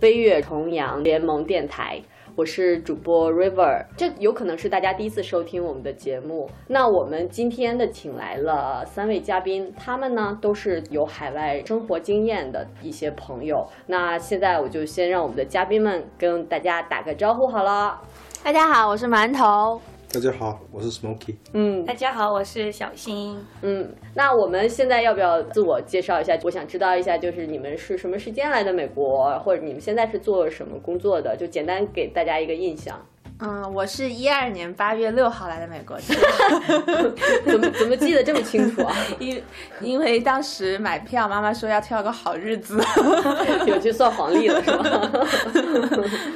飞跃重阳联盟电台。我是主播 River，这有可能是大家第一次收听我们的节目。那我们今天的请来了三位嘉宾，他们呢都是有海外生活经验的一些朋友。那现在我就先让我们的嘉宾们跟大家打个招呼好了。大家好，我是馒头。大家好，我是 Smoky。嗯大家好，我是小新。嗯，那我们现在要不要自我介绍一下？我想知道一下，就是你们是什么时间来的美国，或者你们现在是做什么工作的？就简单给大家一个印象。嗯，我是一二年八月六号来的美国，怎么怎么记得这么清楚啊？因因为当时买票，妈妈说要挑个好日子，有去算黄历了是吗？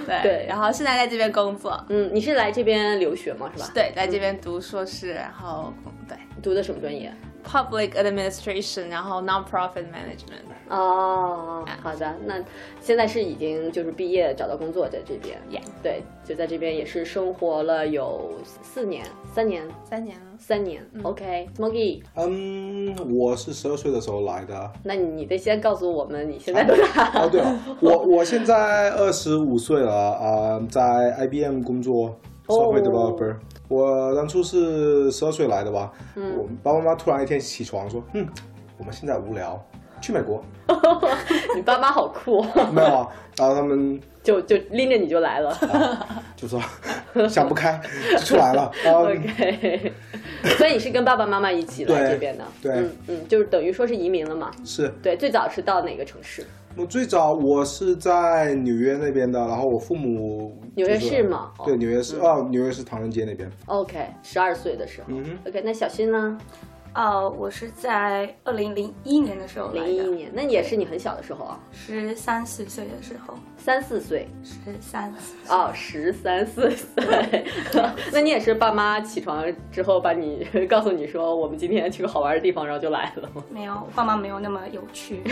对对然后现在在这边工作，嗯，你是来这边留学吗？是吧？对，在这边读硕士，然后对读的什么专业？Public administration，然后 non-profit management。哦，好的，那现在是已经就是毕业找到工作在这边 Yeah 对，就在这边也是生活了有四年、三年、三年了，三年。OK，Smokey，、嗯，我是十二岁的时候来的。那你你得先告诉我们你现在多大？哦，对了，我我现在二十五岁了啊、在 IBM 工作，software 哦 developer。我当初是十二岁来的吧，我爸爸妈妈突然一天起床说，嗯，我们现在无聊，去美国。你爸妈好酷哦，没有啊，然后他们 就就拎着你就来了。就说 想不开就出来了。OK，所以你是跟爸爸妈妈一起来这边的？对嗯嗯，就是等于说是移民了嘛？是对，最早是到哪个城市？我最早我是在纽约那边的，然后我父母纽约市吗哦对，纽约市哦，纽约市唐人街那边。OK，十二岁的时候。嗯 OK，那小新呢？呃，我是在二零零一年的时候来的，零一年，那也是你很小的时候啊，十三四岁的时候，三四岁十三四哦，十三四岁。那你也是爸妈起床之后把你 告诉你说，我们今天去个好玩的地方，然后就来了吗？没有，我爸妈没有那么有趣。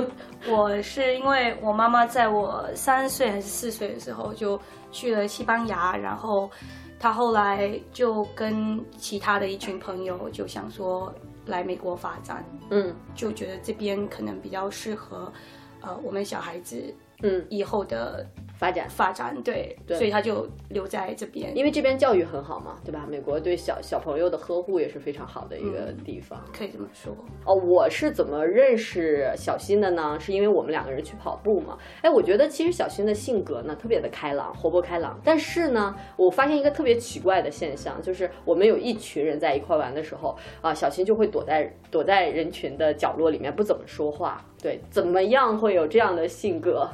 我是因为我妈妈在我三岁还是四岁的时候就去了西班牙，然后她后来就跟其他的一群朋友就想说来美国发展，嗯。就觉得这边可能比较适合，呃，我们小孩子嗯，以后的发展。发展，对，对所以他就留在这边。因为这边教育很好嘛，对吧？美国对小小朋友的呵护也是非常好的一个地方。可以这么说，哦，我是怎么认识小新的呢？是因为我们两个人去跑步嘛。哎，我觉得其实小新的性格呢特别的开朗，活泼开朗。但是呢，我发现一个特别奇怪的现象，就是我们有一群人在一块玩的时候啊，小新就会躲在躲在人群的角落里面不怎么说话。对，怎么样会有这样的性格？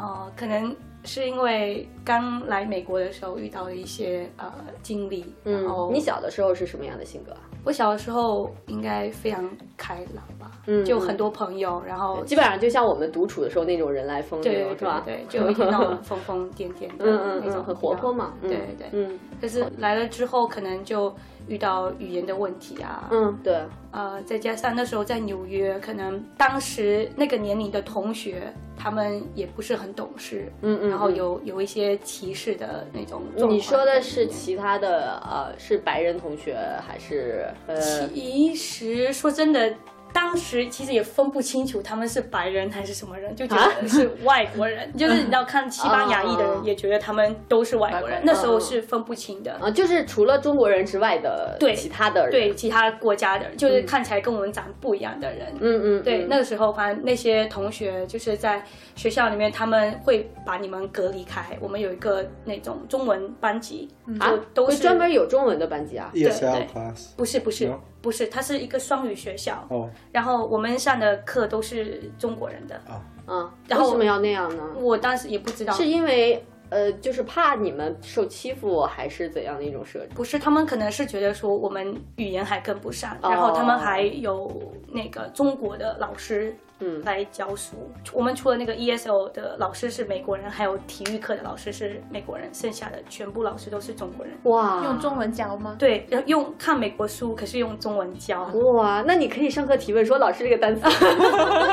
呃，可能是因为刚来美国的时候遇到了一些呃经历，然后嗯，你小的时候是什么样的性格啊？我小的时候应该非常开朗吧，嗯就很多朋友，然后基本上就像我们独处的时候那种人来疯对对那种，是吧？对，就有一点那种疯疯癫癫的嗯嗯那种，嗯，很活泼嘛。嗯对对。嗯可是来了之后，可能就遇到语言的问题啊，嗯，对。呃，再加上那时候在纽约，可能当时那个年龄的同学，他们也不是很懂事，嗯嗯然后嗯有有一些歧视的那种。你说的是其他的呃，是白人同学还是呃？其实说真的，当时其实也分不清楚他们是白人还是什么人，就觉啊得是外国人。就是你知道看西班牙裔的哦人，也觉得他们都是外国人。那时候是分不清的。啊，就是除了中国人之外的对其他的人，对其他国家的人，就是看起来跟我们长不一样的人，嗯嗯，对，嗯那个时候，反正那些同学就是在学校里面，他们会把你们隔离开。我们有一个那种中文班级，啊就，都是会专门有中文的班级啊。ESL 对 class 不是不是 No？不是，它是一个双语学校，哦然后我们上的课都是中国人的。嗯，然后为什么要那样呢？我当时也不知道，是因为呃，就是怕你们受欺负，还是怎样的一种设置？不是他们可能是觉得说我们语言还跟不上，哦然后他们还有那个中国的老师。嗯。来教书。我们除了那个 ESO 的老师是美国人，还有体育课的老师是美国人，剩下的全部老师都是中国人。哇，用中文教吗？对，然后用看美国书，可是用中文教，哇，那你可以上课提问说老师这个单词，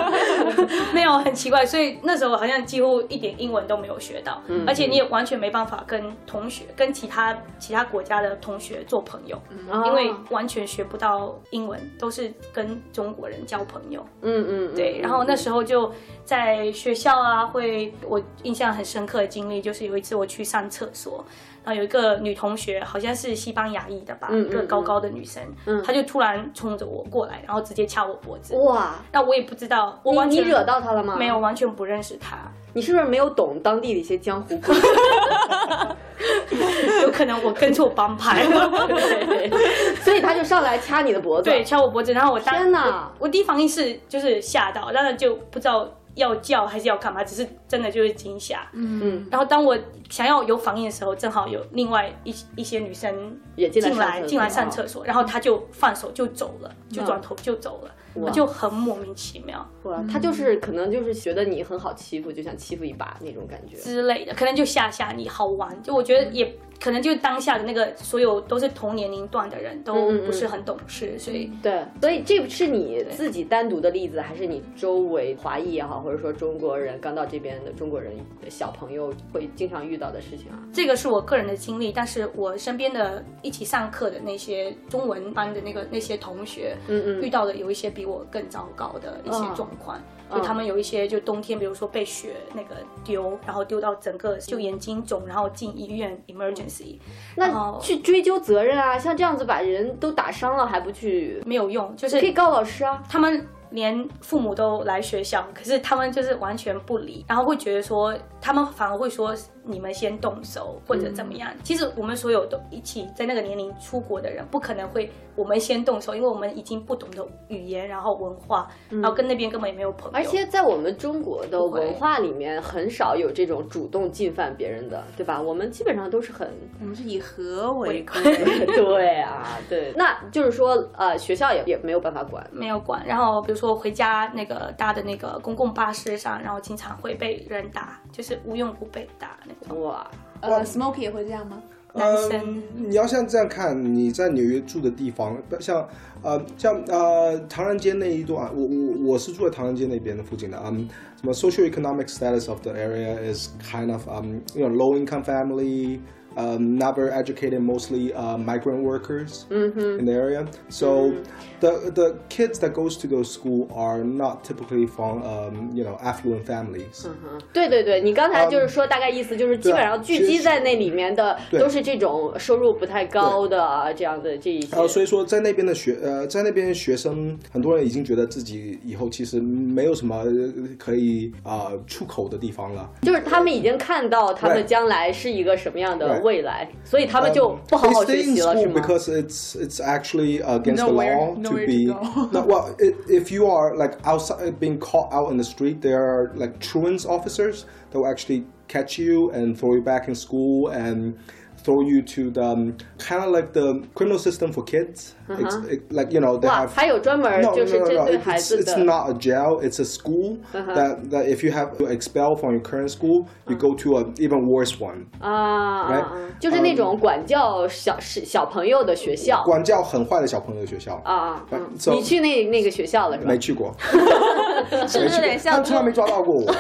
没有很奇怪，所以那时候好像几乎一点英文都没有学到，嗯。而且且你也完全没办法跟同学、跟其他其他国家的同学做朋友，嗯。因为完全学不到英文，都是跟中国人交朋友。嗯嗯，嗯对，然后那时候就在学校啊，会我印象很深刻的经历就是有一次我去上厕所，然后有一个女同学好像是西班牙裔的吧，一个高高的女生，嗯她就突然冲着我过来，然后直接掐我脖子。哇，那我也不知道，我完全你你惹到她了吗？没有，，完全不认识她，你是不是没有懂当地的一些江湖 规矩？有可能我跟错帮派了。对所以他就上来掐你的脖子。对，，掐我脖子，然后我当天哪我我第一反应是就是吓到，当然就不知道要叫还是要干嘛，只是真的就是惊吓。嗯，然后当我想要有反应的时候，正好有另外一一些女生也进来进来进来上厕所，然后他就放手就走了，就转头就走了，就很莫名其妙。哇，他就是可能就是觉得你很好欺负，就想欺负一把那种感觉。之类的，可能就吓吓你好玩，就我觉得也可能就当下的那个所有都是同年龄段的人都不是很懂事，所以对，所以这是你自己单独的例子，还是你周围华裔也好，或者说中国人刚到这边的中国人小朋友会经常遇到的事情啊？这个是我个人的经历，但是我身边的一起上课的那些中文班的那个那些同学，嗯嗯遇到的有一些比我更糟糕的一些哦状况。嗯就他们有一些就冬天，比如说被雪那个丢，然后丢到整个就眼睛肿，然后进医院 emergency，那后去追究责任啊，像这样子把人都打伤了还不去，没有用，就是可以告老师啊。他们连父母都来学校，可是他们就是完全不理，然后会觉得说，他们反而会说你们先动手或者怎么样。其实我们所有都一起在那个年龄出国的人，不可能会我们先动手，因为我们已经不懂得语言，然后文化，然后跟那边根本也没有朋友。而且在我们中国的文化里面，很少有这种主动进犯别人的，对吧？我们基本上都是很我们是以和为 贵。对啊，对，那就是说，呃，学校也也没有办法管。没有管，然后比如说回家那个搭的那个公共巴士上，然后经常会被人打，就是无用不被打。哇，呃，Smoky 也会这样吗？嗯，你要像这样看，你在纽约住的地方，像呃像呃唐人街那一段，我我我是住在唐人街那边的附近的，嗯，什么 socio-economic status of the area is kind of um you know low income family. Um, not very educated, mostly uh, migrant workers in the area. So the the kids that goes to those school are not typically from um, you know affluent families. 对对对，你刚才就是说，大概意思就是基本上聚集在那里面的都是这种收入不太高的啊这样的这一些。呃，所以说在那边的学呃，在那边学生，很多人已经觉得自己以后其实没有什么呃可以啊、呃出口的地方了。就是他们已经看到他们将来是一个什么样的对 未来，所以他们就不好好 They 学 stay in 习了，是 school 吗？ because it's it's actually against Nowhere- the law to nowhere to be. go. no, well, i if you are like outside being caught out in the street, there are like truants officers that will actually catch you and throw you back in school and throw you to the kind of like the criminal system for kids. It's it, like you know they 哇， have 还有专门 no, 就 no, 是 no, 针 no. 对 It's, 孩 it's, 子 it's 的。 not a jail. It's a school that, that if you have to expel from your current school, you go to an even worse one. 啊啊 Right？啊！就是那种管教小是小朋友的学校管教很坏的小朋友的学校。啊啊！嗯 Right, so- 你去那那个学校了是吧没？去过， 是不是有点像他从来没抓到过我。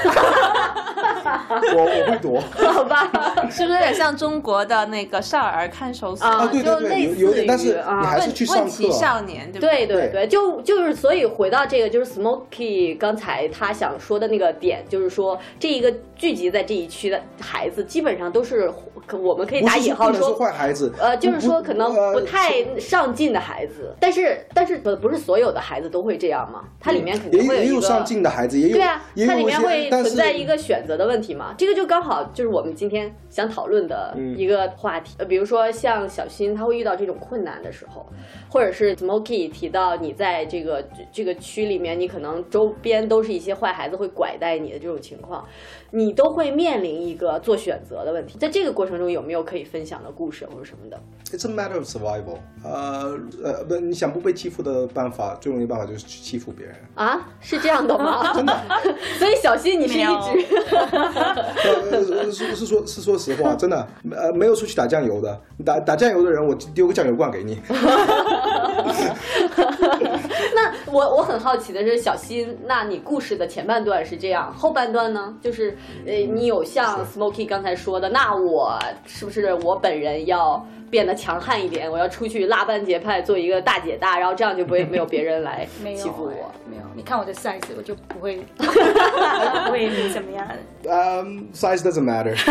我我会躲 好吧，是不是有点像中国的那个少儿看守所？啊啊，对对对，就类似有有点，但是于啊你还是去上问题课。少年，对不对对？对对，就就是所以回到这个，就是 Smoky 刚才他想说的那个点，就是说这一个聚集在这一区的孩子，基本上都是我们可以打引号说坏孩子，呃，就是说可能呃不太上进的孩子，但是但是不不是所有的孩子都会这样嘛，它里面肯定会一个有上进的孩子，也有对啊，也有它里面会存在一个选择的问题嘛，这个就刚好就是我们今天想讨论的嗯一个话题。呃，比如说像小新他会遇到这种困难的时候，或者是 Smoky 提到你在这个这个区里面，你可能周边都是一些坏孩子会拐带你的这种情况，你都会面临一个做选择的问题。在这个过程中有没有可以分享的故事或者什么的？It's a matter of survival。呃呃，不，你想不被欺负的办法，最容易的办法就是去欺负别人。啊，是这样的吗？真的。所以小新你是一没有直 呃，是是说，是说实话，真的，呃，没有出去打酱油的。打打酱油的人，我丢个酱油罐给你。那我我很好奇的是，小新，那你故事的前半段是这样，后半段呢？就是呃，你有像 Smoky 刚才说的，那我是不是我本人要变得强悍一点？我要出去拉帮结派，做一个大姐大，然后这样就不会没有别人来 欺负我哎。没有，你看我的 size，我就不会 不会怎么样。Um, size doesn't matter.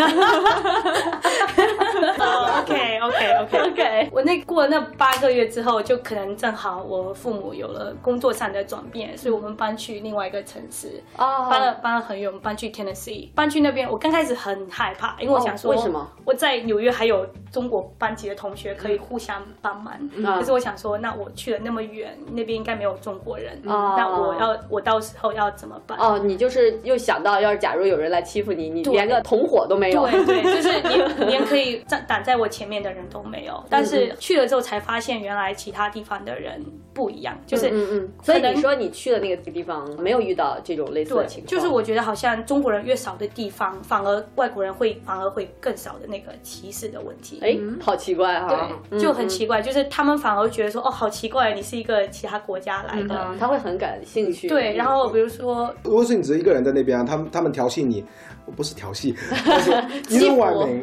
OK OK OK OK 我那过了那八个月之后，就可能正好我父母有了工作上的转变，所以我们搬去另外一个城市，哦搬了搬了很远，我们搬去 Tennessee，搬去那边，我刚开始很害怕，因为我想说，哦为什么？我在纽约还有中国班级的同学可以互相帮忙，嗯。可是我想说，那我去了那么远，那边应该没有中国人，哦。那我要我到时候要怎么办？哦，你就是又想到，要是假如有人来欺负你，你连个同伙都没有。对对，就是连连可以站挡在我前面的人都没有。但是去了之后才发现，原来其他地方的人不一样，就是嗯嗯，所以你说你去的那个地方没有遇到这种类似的情，况，就是我觉得好像中国人越少的地方，反而外国人会反而会更少的那个歧视的问题。哎，好奇怪哈，对，就很奇怪，就是他们反而觉得说，哦，好奇怪，你是一个其他国家来的。嗯，他会很感兴趣。对，然后比如说，如果是你只是一个人在那边啊，他们他们调戏你，不是调戏，但是欺负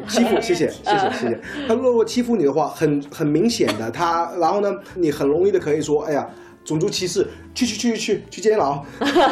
欺负，谢谢谢谢谢谢。他如果欺负你的话，很很明显的，他然后呢，你很容易的可以说，哎呀，种族歧视，去去去去去监牢，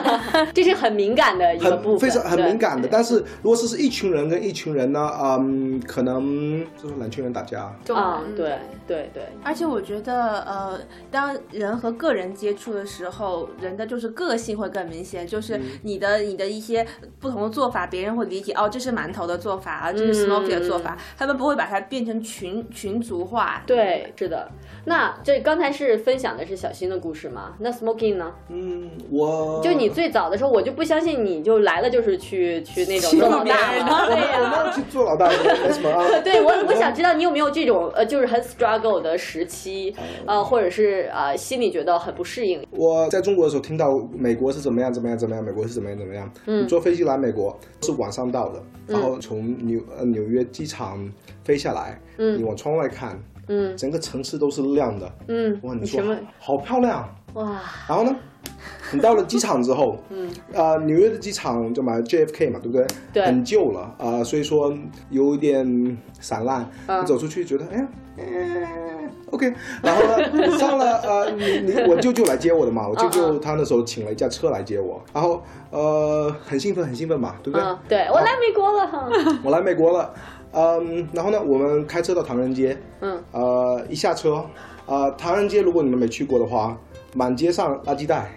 这是很敏感的一个部分，很非常很敏感的。但是如果是是一群人跟一群人呢，嗯，可能就是两群人打架，就啊，对对对，而且我觉得，呃，当人和个人接触的时候，人的就是个性会更明显，就是你的、你的一些不同的做法，别人会理解哦，这是馒头的做法啊，这是 Smoky 的做法，他们不会把它变成群群族化。对，是的。那这刚才是分享的是小新的故事吗？那 Smoking 呢？嗯，我就你最早的时候，我就不相信你就来了就是去去那种做老大对 我呀、去做老大，没什么啊。对我，我想知道你有没有这种呃，就是很 struggle 的时期，呃，或者是呃，心里觉得很不适应。我在中国的时候听到美国是怎么样怎么样怎么样，美国是怎么样怎么样。嗯，坐飞机来美国是晚上到的，然后从纽呃纽约机场飞下来，嗯，你往窗外看，嗯整个城市都是亮的，嗯，哇，你说好漂亮。哇？然后呢，你到了机场之后，嗯，呃，纽约的机场就买 JFK 嘛，对不对？对很旧了啊、呃所以说有一点散烂。嗯你走出去觉得，哎呀。哎 OK，然后呢，你上了 呃，你你我舅舅来接我的嘛，我舅嗯舅他那时候请了一架车来接我，然后呃很兴奋很兴奋嘛，对不对？嗯，对我来美国了哈。我来美国了，嗯，然后呢，我们开车到唐人街，嗯，呃，一下车，呃，唐人街如果你们没去过的话，满街上垃圾袋，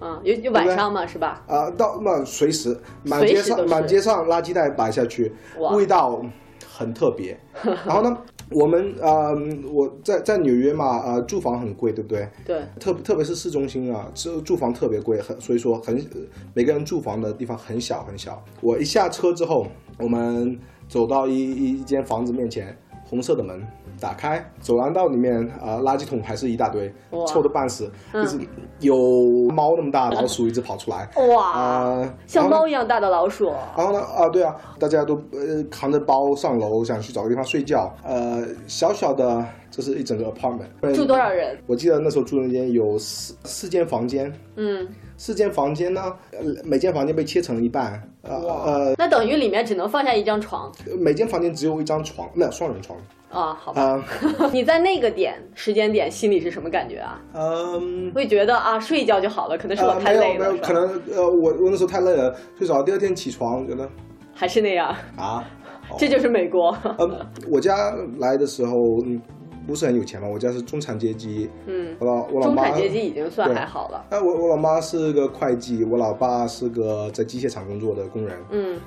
嗯，有有晚上嘛是吧？啊、到那随时满街上满街上垃圾袋摆下去，味道很特别。然后呢，我们呃我在在纽约嘛，呃住房很贵，对不对？对，特特别是市中心啊，住住房特别贵，很所以说很每个人住房的地方很小很小。我一下车之后，我们走到一一一间房子面前，红色的门打开，走廊道里面啊、呃垃圾桶还是一大堆，臭的半死，就是有猫那么大的老鼠一直跑出来，哇，啊，像猫一样大的老鼠。然后呢，啊，对啊，大家都呃扛着包上楼，想去找个地方睡觉。呃，小小的，这是一整个 apartment，住多少人？我记得那时候住那间有四四间房间，嗯，四间房间呢，呃每间房间被切成一半，呃呃，那等于里面只能放下一张床每间房间只有一张床，没有双人床。啊？好吧，啊、你在那个点时间点心里是什么感觉啊？嗯。会觉得啊，睡一觉就好了，可能是我呃，太累了，没有没有，可能呃，我我那时候太累了，睡着，第二天起床觉得还是那样。啊，这就是美国。嗯，我家来的时候，嗯，不是很有钱嘛，我家是中产阶级，嗯，我老我老妈中产阶级已经算还好了。哎，我我老妈是个会计，我老爸是个在机械厂工作的工人，嗯，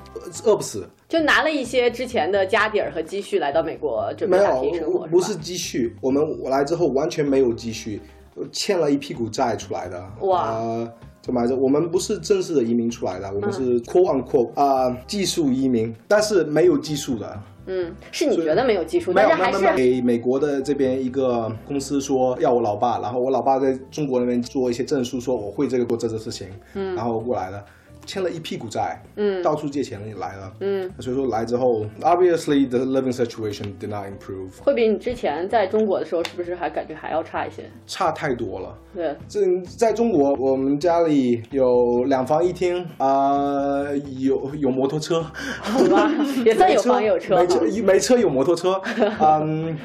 饿不死。就拿了一些之前的家底儿和积蓄来到美国准备没打拼生有，活，吧不是积蓄，我们我来之后完全没有积蓄，欠了一屁股债出来的。哇。怎么来着，我们不是正式的移民出来的，我们是嗯。quote on quote 啊、技术移民，但是没有技术的。嗯，是你觉得没有技术，没有，但是还没有没有是给美国的这边一个公司说要我老爸，然后我老爸在中国那边做一些证书，说我会这个做这个事情，嗯，然后过来的，欠了一屁股债，嗯。到处借钱来了，嗯，所以说来之后，obviously the living situation did not improve，会比你之前在中国的时候是不是还感觉还要差一些？差太多了。对，这在中国，我们家里有两房一厅，啊、有有摩托车，好吧，也算有房 有车没车。没车有摩托车，嗯，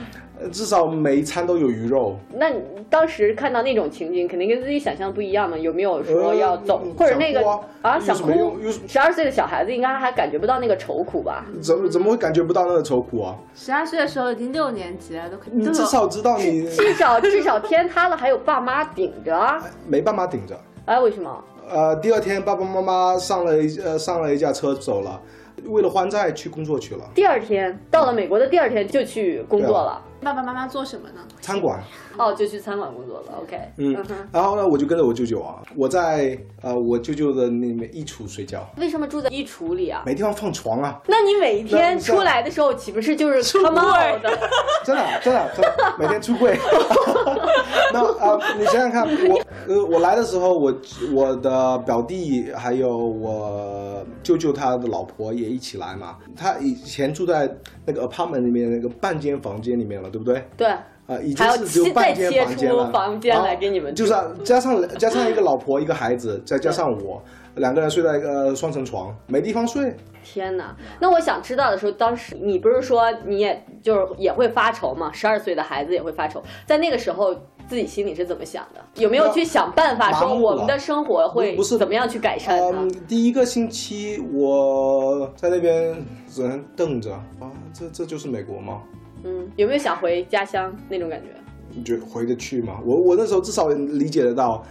至少每一餐都有鱼肉。那你当时看到那种情景，肯定跟自己想象不一样嘛？有没有说呃要走，嗯或者那个啊有想哭？十二岁的小孩子应该还感觉不到那个愁苦吧？怎么怎么会感觉不到那个愁苦啊？十二岁的时候已经六年级了，都可你至少知道你 至少至少 天塌了还有爸妈顶着啊！没爸妈顶着。哎，为什么？呃，第二天爸爸妈妈上了一呃上了一架车走了，为了还债去工作去了，第二天到了美国的第二天就去工作了，爸爸妈妈做什么呢？餐馆。哦，就去餐馆工作了。OK，嗯哼，然后呢，我就跟着我舅舅啊，我在呃我舅舅的那边衣橱睡觉，为什么住在衣橱里啊？没地方放床啊，那你每一天出来的时候岂不是就是 out 的？真的真的真的每天出柜。那啊、呃你想想看，我呃我来的时候，我我的表弟还有我舅舅他的老婆也一起来嘛，他以前住在那个 apartment 里面那个半间房间里面了，对不对？对，啊，已经是只有半间房间了，房间来啊给你们就是啊加上加上一个老婆一个孩子，再加上我，两个人睡在一个双层床，没地方睡。天哪！那我想知道的时候，当时你不是说你也就是也会发愁吗？十二岁的孩子也会发愁，在那个时候自己心里是怎么想的？有没有去想办法说我们的生活会不是怎么样去改善它？嗯，第一个星期我在那边只能瞪着啊，这这就是美国吗？嗯，有没有想回家乡那种感觉？你觉得回得去吗？我我那时候至少理解得到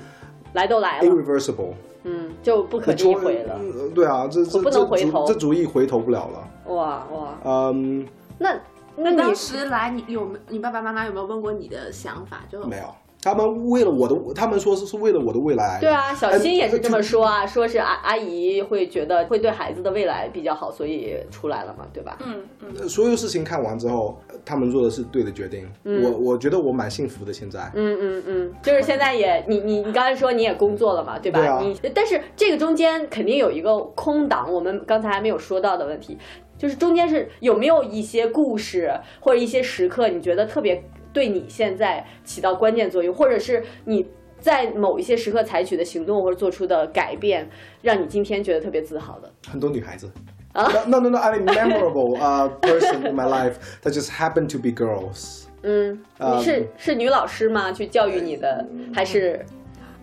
来都来了，irreversible，嗯，就不可逆回了。嗯对啊，这这我不能回头这这主意回头不了了。哇哇，嗯，那那你当时来，你有没你爸爸妈妈有没有问过你的想法？就没有，他们为了我的，他们说是是为了我的未来。对啊，小新也是这么呃说啊，说是阿阿姨会觉得会对孩子的未来比较好，所以出来了嘛，对吧？嗯嗯，呃所有事情看完之后，他们做的是对的决定。嗯我我觉得我蛮幸福的，现在。嗯嗯嗯，就是现在也你你你刚才说你也工作了嘛，对吧？对啊你但是这个中间肯定有一个空档，我们刚才还没有说到的问题，就是中间是有没有一些故事或者一些时刻，你觉得特别对你现在起到关键作用，或者是你在某一些时刻采取的行动或者做出的改变，让你今天觉得特别自豪的。很多女孩子。啊 No no no, I mean memorable uh person in my life that just happened to be girls. 嗯，啊你是是女老师吗？去教育你的，还是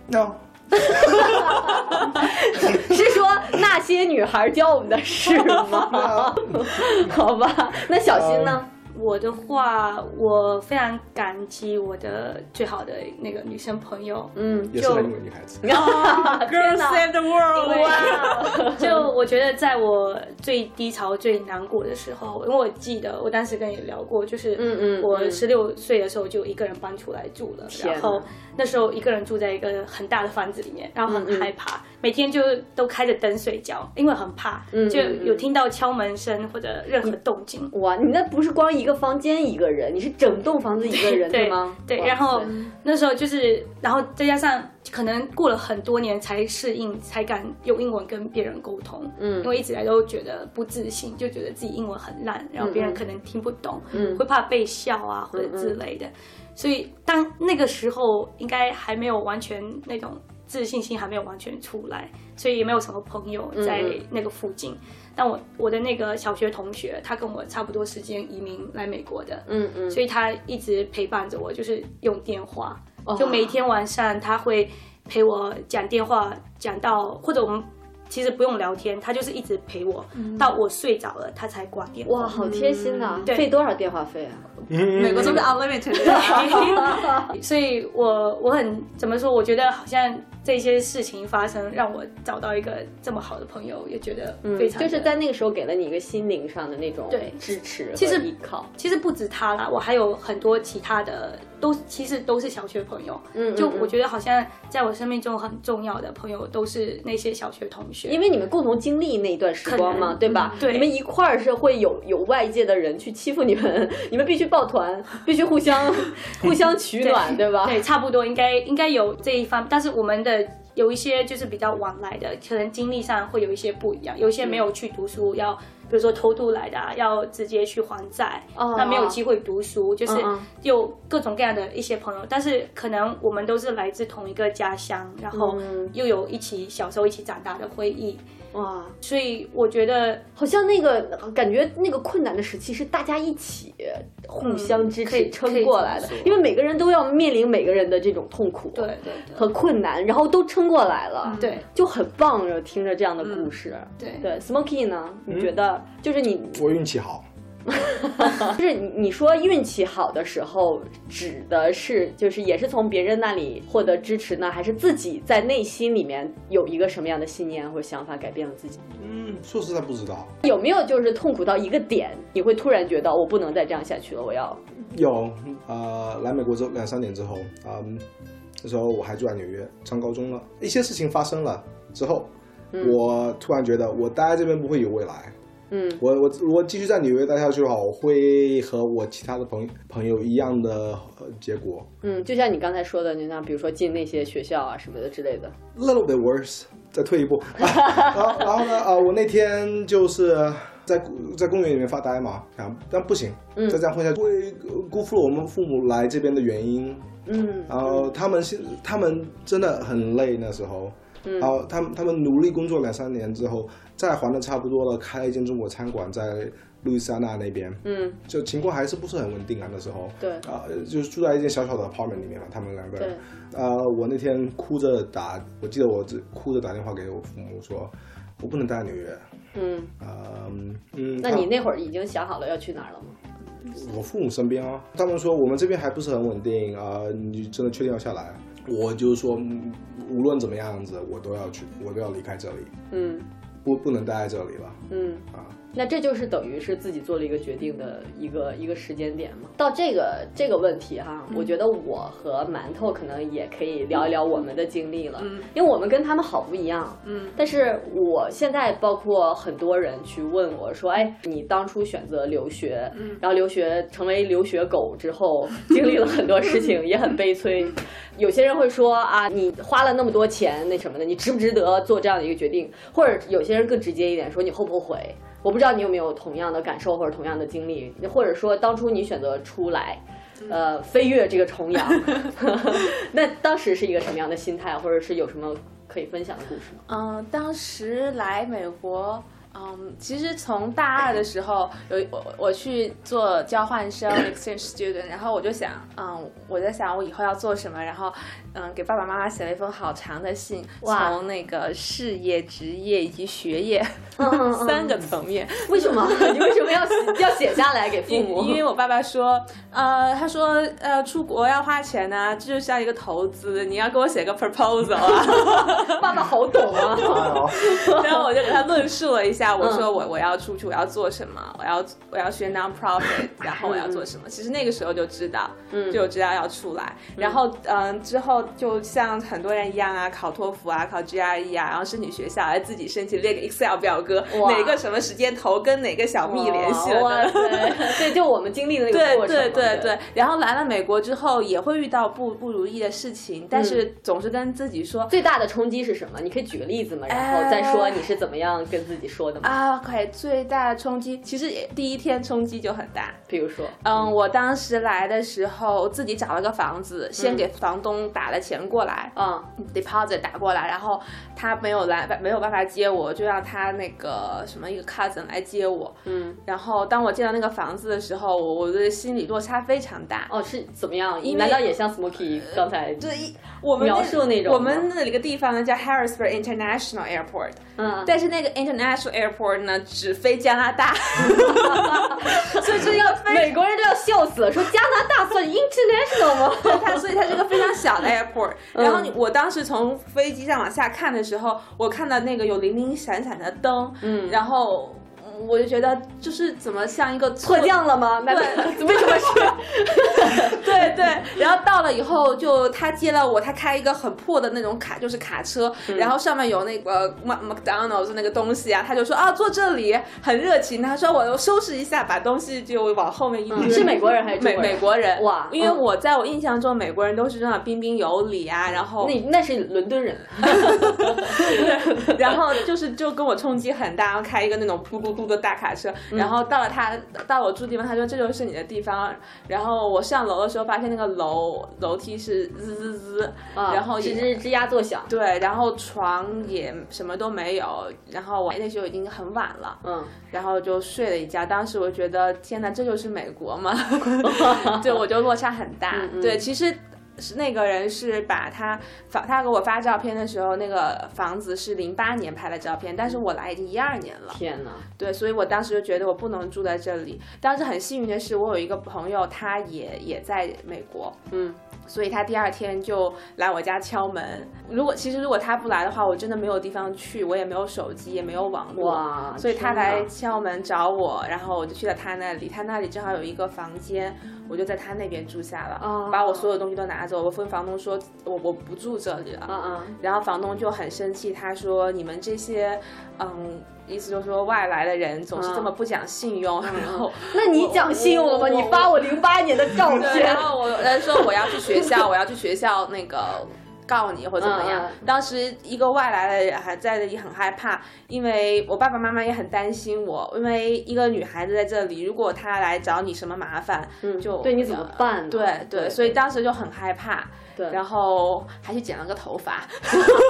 No，是说那些女孩教我们的事吗？好吧，那小新呢？我的话，我非常感激我的最好的那个女生朋友，嗯，也是很女孩子。天哪 Save the world！哇，就我觉得在我最低潮、最难过的时候，因为我记得我当时跟你聊过，就是嗯嗯嗯我十六岁的时候就一个人搬出来住了，然后那时候一个人住在一个很大的房子里面，然后很害怕，每天就都开着灯睡觉，因为很怕，就嗯嗯嗯有听到敲门声或者任何动静。哇，你那不是光一个房间一个人，你是整栋房子一个人，对吗？对，然后那时候就是，然后再加上可能过了很多年才适应，才敢用英文跟别人沟通。嗯因为一直以来都觉得不自信，就觉得自己英文很烂，然后别人嗯可能听不懂，嗯会怕被笑啊或者之类的。所以当那个时候，应该还没有完全那种自信心还没有完全出来，所以也没有什么朋友在嗯嗯那个附近。但我我的那个小学同学，他跟我差不多时间移民来美国的，嗯嗯，所以他一直陪伴着我，就是用电话，哦就每天晚上他会陪我讲电话，讲到或者我们其实不用聊天，他就是一直陪我，到我睡着了他才挂电话。哇，好贴心啊！对费多少电话费啊？美国都是 unlimited 的。所以我我很怎么说？我觉得好像这些事情发生，让我找到一个这么好的朋友，也觉得非常、嗯就是在那个时候给了你一个心灵上的那种对支持其实靠。其实不止他啦，我还有很多其他的，都其实都是小学朋友。嗯，嗯嗯就我觉得好像在我生命中很重要的朋友，都是那些小学同学。因为你们共同经历那一段时光嘛，对吧？嗯对你们一块儿是会有有外界的人去欺负你们，你们必须抱团，必须互相 互相取暖，对吧？对，差不多应该应该有这一方，但是我们的有一些就是比较晚来的，可能经历上会有一些不一样。有一些没有去读书，要比如说偷渡来的、啊，要直接去还债，哦那没有机会读书，就是有各种各样的一些朋友。但是可能我们都是来自同一个家乡，然后嗯又有一起小时候一起长大的回忆，哇，所以我觉得好像那个感觉那个困难的时期是大家一起互相支可以持撑过来的因为每个人都要面临每个人的这种痛苦，对对对。和困难，然后都撑过来了，对。就很棒。听着这样的故事，对。对，Smoky 呢？你觉得就是你我运气好，就是你你说运气好的时候，指的是就是也是从别人那里获得支持呢，还是自己在内心里面有一个什么样的信念或者想法改变了自己？嗯，说实在不知道。有没有就是痛苦到一个点，你会突然觉得我不能再这样下去了，我要有，呃，来美国之后两三年之后，嗯，那时候我还住在纽约上高中了，一些事情发生了之后，我突然觉得我待在这边不会有未来。嗯。我我如果继续在纽约待下去的话，我会和我其他的朋朋友一样的呃结果。嗯，就像你刚才说的，你像比如说进那些学校啊什么的之类的，，a little bit worse。再退一步，啊、然后然后呢，啊、我那天就是在在公园里面发呆嘛，啊，但不行，嗯再这样混下去会辜负了我们父母来这边的原因。嗯。然后他们现他们真的很累那时候，嗯。然后他们他们努力工作两三年之后，再还的差不多了，开了一间中国餐馆在路易斯安那那边，嗯，就情况还是不是很稳定啊那时候。对啊、就是住在一间小小的 apartment 里面嘛，他们两个人对。呃，我那天哭着打，我记得我只哭着打电话给我父母说，我不能待在纽约。嗯，呃嗯，那你那会儿已经想好了要去哪儿了吗？我父母身边啊，他们说我们这边还不是很稳定啊、你真的确定要下来？我就说，嗯无论怎么样子，我都要去，我都要离开这里，嗯不不能待在这里了嗯。啊。那这就是等于是自己做了一个决定的一个一个时间点嘛。到这个这个问题哈，我觉得我和馒头可能也可以聊一聊我们的经历了，因为我们跟他们好不一样。嗯，但是我现在包括很多人去问我说，哎，你当初选择留学，然后留学成为留学狗之后，经历了很多事情，也很悲催。有些人会说啊，你花了那么多钱，那什么的，你值不值得做这样的一个决定？或者有些人更直接一点说，你后不后悔？我不知道你有没有同样的感受或者同样的经历，或者说当初你选择出来，呃，飞跃这个重洋，那当时是一个什么样的心态，或者是有什么可以分享的故事吗？嗯，当时来美国，嗯，其实从大二的时候，有我我去做交换生 exchange student，然后我就想，嗯，我在想我以后要做什么，然后嗯，给爸爸妈妈写了一封好长的信，从那个事业、职业以及学业 三个层面。为什么？你 为什么要要写下来给父母？因为我爸爸说，呃，他说，呃，出国要花钱呐、这就像一个投资，你要给我写个 proposal 啊。爸爸好懂啊。然后我就给他论述了一下，我说嗯我我要出去，我要做什么，我要我要学 non-profit，然后我要做什么。其实那个时候就知道，嗯就知道要出来。然后嗯，之后就像很多人一样啊，考托福啊，考 GRE 啊，然后申请学校，还自己申请列个 Excel 表格，哪个什么时间投跟哪个小蜜联系了 对，就我们经历的那个对过程嘛。对对对，然后来了美国之后也会遇到不不如意的事情，但是总是跟自己说，最大的冲击是什么？你可以举个例子吗？然后再说你是怎么样跟自己说的吗？啊，OK，最大的冲击其实也第一天冲击就很大。比如说，嗯，我当时来的时候自己找了个房子，先给房东打了钱过来、嗯 d e p o s i t 打过来，然后他没有来，没有办法接我，就让他那个什么一个 cousin 来接我。嗯，然后当我见到那个房子的时候，我我的心理落差非常大。哦，是怎么样？难道也像 Smoky 刚才？对一我们描述那种我们那里个地方呢叫 Harrisburg International Airport，嗯，但是那个 International Airport 呢只飞加拿大，所以这要飞美国人都要笑死了，说加拿大算 international 吗？对它，所以它是一个非常小的 airport。嗯然后你，我当时从飞机上往下看的时候，我看到那个有零零闪闪的灯，嗯然后我就觉得就是怎么像一个错降了吗？那 对为什么是？对对，然后到了以后，就他接了我，他开一个很破的那种卡，就是卡车，然后上面有那个 Mac McDonald's 那个东西啊，他就说啊坐这里，很热情。他说我收拾一下，把东西就往后面一丢。是美国人还是中美国人美国人？哇因为嗯我在我印象中，美国人都是这样彬彬有礼啊，然后那那是伦敦人，然后就是就跟我冲击很大，然后开一个那种嘟嘟嘟的大卡车，嗯然后到了他到了我住的地方，他说这就是你的地方，然后我上楼的时候发现那个楼楼梯是滋滋滋，啊然后也吱吱吱呀作响。对，然后床也什么都没有，然后我那时候已经很晚了，嗯，然后就睡了一觉。当时我觉得天哪，这就是美国吗？对，我就落差很大。嗯嗯对，其实。是那个人是把他发他给我发照片的时候，那个房子是零八年拍的照片，但是我来已经一二年了。天哪，对，所以我当时就觉得我不能住在这里。当时很幸运的是，我有一个朋友，他也也在美国，嗯，所以他第二天就来我家敲门。如果其实如果他不来的话，我真的没有地方去，我也没有手机，也没有网络。哇所以他来敲门找我，然后我就去了他那里。他那里正好有一个房间，我就在他那边住下了，哦把我所有东西都拿走。我跟房东说，我我不住这里了。嗯嗯，然后房东就很生气，他说：“你们这些，嗯，意思就是说外来的人总是这么不讲信用。然后，那你讲信用了吗？你发我零八年的照对，片然，后我人说我要去学校，我要去学校那个告你或怎么样。嗯当时一个外来的人还在这里很害怕，因为我爸爸妈妈也很担心我，因为一个女孩子在这里，如果她来找你什么麻烦，嗯就对你怎么办呢？对对，对所以当时就很害怕。对。然后还去剪了个头发，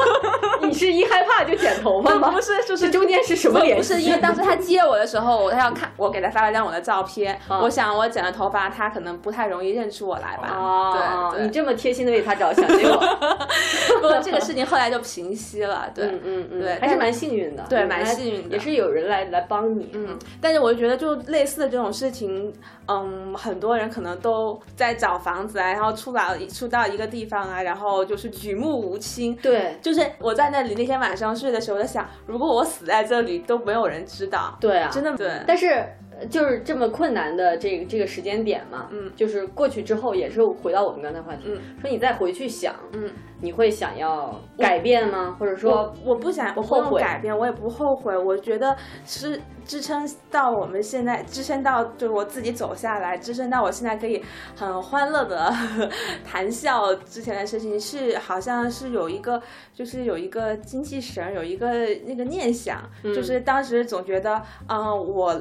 你是一害怕就剪头发吗？不是，就是这中间是什么联系？不是因为当时他接我的时候，他要看我给他发了张我的照片，啊。我想我剪了头发，他可能不太容易认出我来吧。哦，对对，你这么贴心的为他着想，结果，不过这个事情后来就平息了。对，嗯嗯嗯，对还是蛮幸运的，对蛮幸运的。也是有人来来帮你，嗯，但是我就觉得，就类似的这种事情，嗯，很多人可能都在找房子啊，然后出来出到一个地方啊，然后就是举目无亲。对就是我在那里那天晚上睡的时候，我在想，如果我死在这里，都没有人知道。对啊，真的对。但是呃就是这么困难的这个这个时间点嘛，嗯就是过去之后也是回到我们刚才话题，嗯说你再回去想，嗯，你会想要改变吗？或者说我我不想，我不后悔用改变，我也不后悔。我觉得是支撑到我们现在，支撑到就是我自己走下来，支撑到我现在可以很欢乐的 谈笑之前的事情，是好像是有一个，就是有一个精气神，有一个那个念想，就是当时总觉得，嗯、我。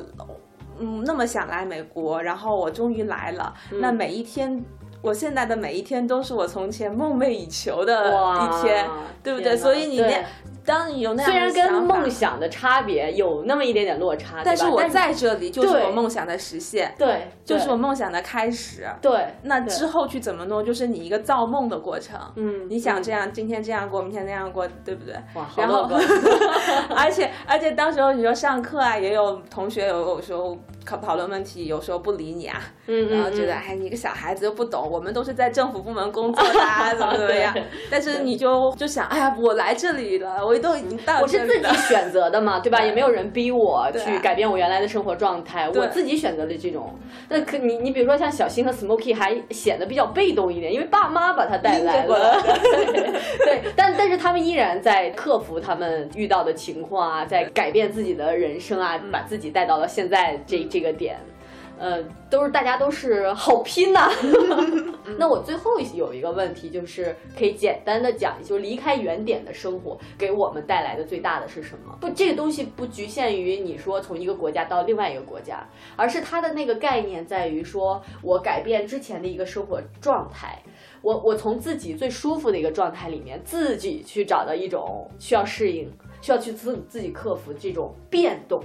嗯，那么想来美国，然后我终于来了。那每一天，我现在的每一天都是我从前梦寐以求的一天，对不对？所以你那当你有那样虽然跟梦想的差别有那么一点点落差，但是我在这里就是我梦想的实现，对，就是我梦想的开始。对对那之后去怎么弄，就是你一个造梦的过程。嗯你想这样，今天这样过，明天那样过，对不对？哇，好然后乐观，而 且而且，当时候你说上课啊，也有同学有有时候考讨论问题，有时候不理你啊，嗯然后觉得嗯哎，你个小孩子又不懂，我们都是在政府部门工作的、啊，怎么怎么样。但是你就就想，哎呀，我来这里了，我都已经到我是自己。选择的嘛，对吧？对也没有人逼我去改变我原来的生活状态，对我自己选择的这种。那可你你比如说像小新和 Smoky 还显得比较被动一点，因为爸妈把他带来了，对 对，但 但是他们依然在克服他们遇到的情况啊，在改变自己的人生啊，把自己带到了现在这这个点。呃，都是大家都是好拼呐、那我最后有一个问题，就是可以简单的讲，就是离开原点的生活给我们带来的最大的是什么？不，这个东西不局限于你说从一个国家到另外一个国家，而是它的那个概念在于说我改变之前的一个生活状态。我我从自己最舒服的一个状态里面，自己去找到一种需要适应、需要去自自己克服这种变动，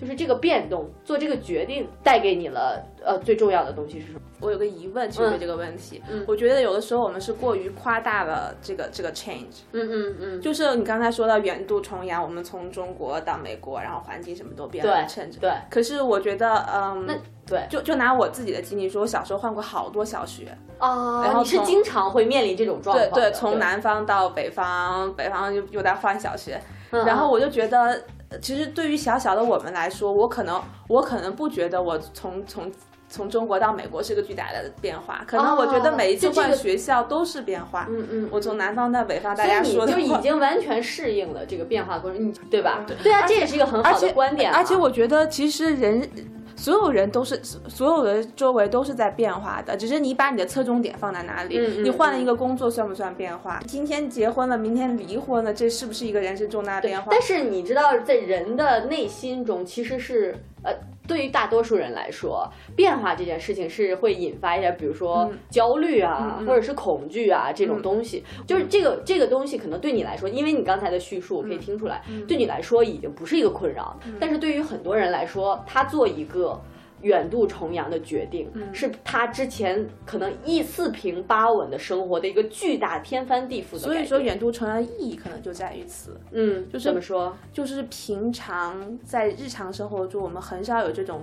就是这个变动，做这个决定带给你了呃最重要的东西是什么？我有个疑问，其实对这个问题，嗯我觉得有的时候我们是过于夸大了这个这个 change，嗯嗯嗯，就是你刚才说到远渡重洋，我们从中国到美国，然后环境什么都变了对，change。对可是我觉得，嗯，那对就就拿我自己的经历说，我小时候换过好多小学，啊，然后你是经常会面临这种状对况对，对，从南方到北方，北方又又在换小学，嗯然后我就觉得，呃其实对于小小的我们来说，我可能我可能不觉得我从从。从中国到美国是个巨大的变化，可能我觉得每一次换学校都是变化。嗯嗯，我从南方到北方，大家说的就已经完全适应了这个变化过程，你对吧？对对啊，这也是一个很好的观点啊。而且我觉得，其实人所有人都是所有的周围都是在变化的，只是你把你的侧重点放在哪里。你换了一个工作，算不算变化？今天结婚了，明天离婚了，这是不是一个人生重大变化？但是你知道，在人的内心中，其实是呃，对于大多数人来说，变化这件事情是会引发一些，比如说嗯。焦虑啊，或者是恐惧啊这种东西。就是这个这个东西，可能对你来说，因为你刚才的叙述，我可以听出来，对你来说已经不是一个困扰，但是对于很多人来说，他做一个。远渡重洋的决定，是他之前可能一四平八稳的生活的一个巨大天翻地覆的。所以说，远渡重洋的意义可能就在于此，嗯，就是怎么说？就是平常在日常生活中，我们很少有这种。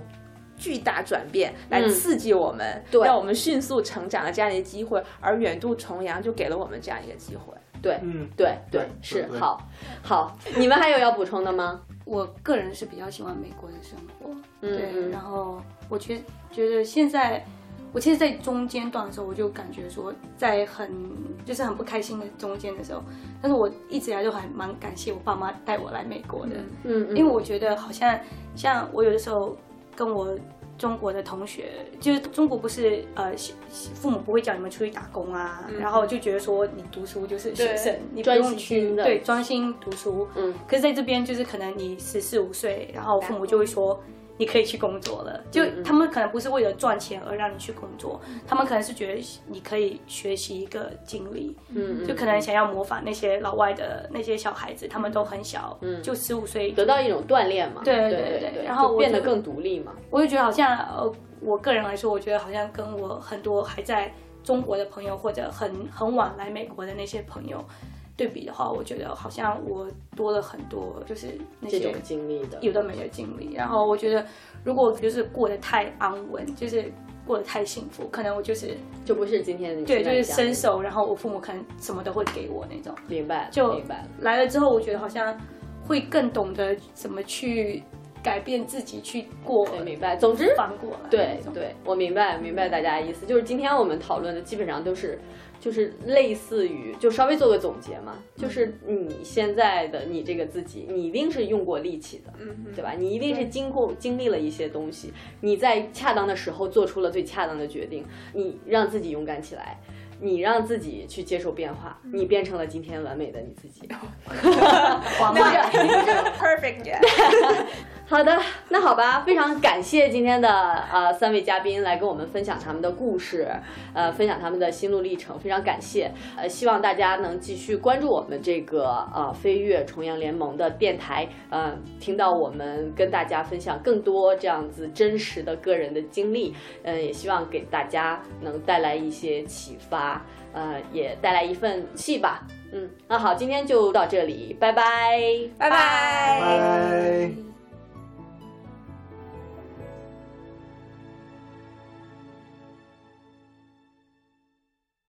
巨大转变来嗯刺激我们，对让我们迅速成长的这样一个机会，而远渡重洋就给了我们这样一个机会。对，嗯，对对是好，好，你们还有要补充的吗？我个人是比较喜欢美国的生活，对，然后我觉觉得现在，我其实，在中间段的时候，我就感觉说，在很就是很不开心的中间的时候，但是我一直以来都还蛮感谢我爸妈带我来美国的，嗯，嗯因为我觉得好像像我有的时候跟我中国的同学，就是中国不是呃父父母不会叫你们出去打工啊，然后就觉得说你读书就是学生，你不专用去对专心读书，嗯，可是在这边就是可能你十四五岁，然后父母就会说。你可以去工作了，就嗯。他们可能不是为了赚钱而让你去工作，他们可能是觉得你可以学习一个经历，嗯，就可能想要模仿那些老外的那些小孩子，他们都很小，嗯。就十五岁得到一种锻炼嘛，对对对对对，然后变得更独立嘛，我就觉得好像呃，我个人来说，我觉得好像跟我很多还在中国的朋友，或者很很晚来美国的那些朋友对比的话，我觉得好像我多了很多，就是那些这种经历的，有的没的经历。然后我觉得，如果就是过得太安稳，就是过得太幸福，可能我就是就不是今天的对，就是伸手，然后我父母可能什么都会给我那种。明白，就明白了，来了之后，我觉得好像会更懂得怎么去改变自己，去过对，明白。总之，翻过来。对对，我明白明白大家的意思，就是今天我们讨论的基本上都是。就是类似于，就稍微做个总结嘛，就是你现在的你这个自己，你一定是用过力气的，嗯对吧？你一定是经过经历了一些东西，你在恰当的时候做出了最恰当的决定，你让自己勇敢起来，你让自己去接受变化，你变成了今天完美的你自己。完个 perfect 耶 好的，那好吧，非常感谢今天的呃三位嘉宾来跟我们分享他们的故事，呃，分享他们的心路历程，非常感谢。呃，希望大家能继续关注我们这个呃飞跃重阳联盟的电台，呃，听到我们跟大家分享更多这样子真实的个人的经历，呃，也希望给大家能带来一些启发，呃，也带来一份戏吧。嗯，那好，今天就到这里，拜拜。拜拜。拜。